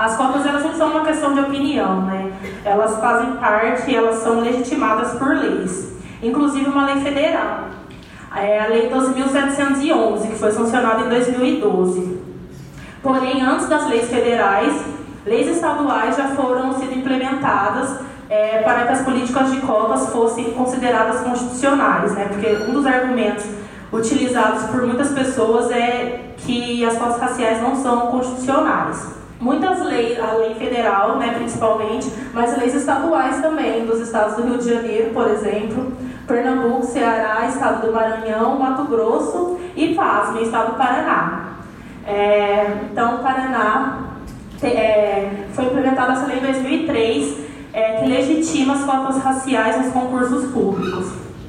As cotas elas não são uma questão de opinião, né? Elas fazem parte, elas são legitimadas por leis, inclusive uma lei federal, é a Lei 12.711, que foi sancionada em 2012. Porém, antes das leis federais, leis estaduais já foram sendo implementadas é, para que as políticas de cotas fossem consideradas constitucionais, né? Porque um dos argumentos utilizados por muitas pessoas é que as cotas raciais não são constitucionais. Muitas leis, a lei federal, né, principalmente, mas leis estaduais também, dos estados do Rio de Janeiro, por exemplo, Pernambuco, Ceará, estado do Maranhão, Mato Grosso e Paz, no estado do Paraná. É, então, o Paraná é, foi implementada essa lei em 2003, é, que legitima as cotas raciais nos concursos públicos.